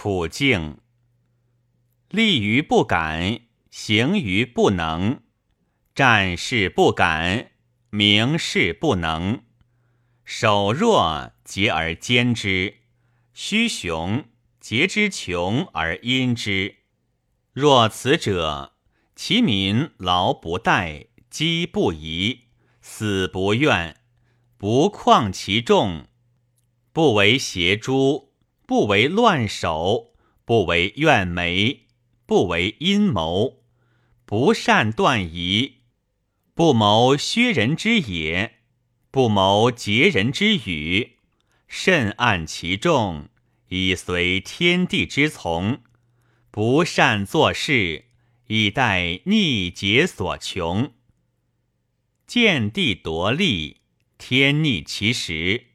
处境。立于不敢，行于不能，战事不敢，明事不能。守弱节而坚之，虚雄节之穷而因之。若此者，其民劳不怠，饥不疑，死不怨，不旷其众，不为邪诛，不为乱首，不为怨眉，不为阴谋，不善断疑，不谋削人之野，不谋劫人之语，慎按其众，以随天地之从，不善做事，以待逆劫所穷。见地夺利，天逆其时，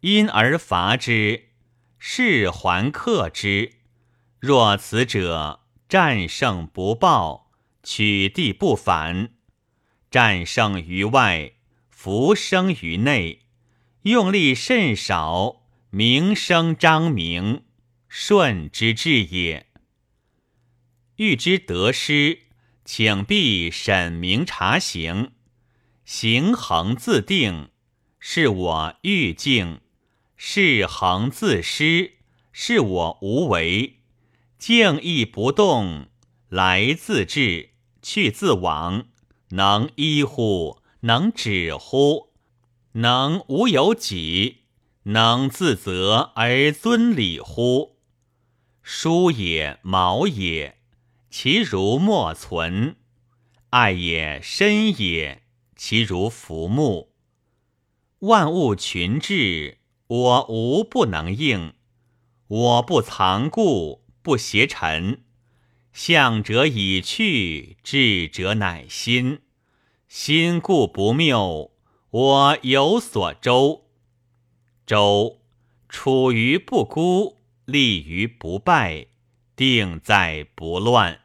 因而伐之，事还克之。若此者，战胜不报，取地不反，战胜于外，福生于内，用力甚少，名声彰明，顺之至也。欲知得失，请必审明察行。行恒自定，是我欲静；是恒自失，是我无为。静亦不动，来自至，去自往，能依乎？能止乎？能无有己？能自责而尊礼乎？书也，毛也，其如莫存；爱也，深也。其如浮木，万物群至，我无不能应。我不藏故，不挟陈。向者已去，智者乃心。心故不谬，我有所周。周处于不孤，立于不败，定在不乱。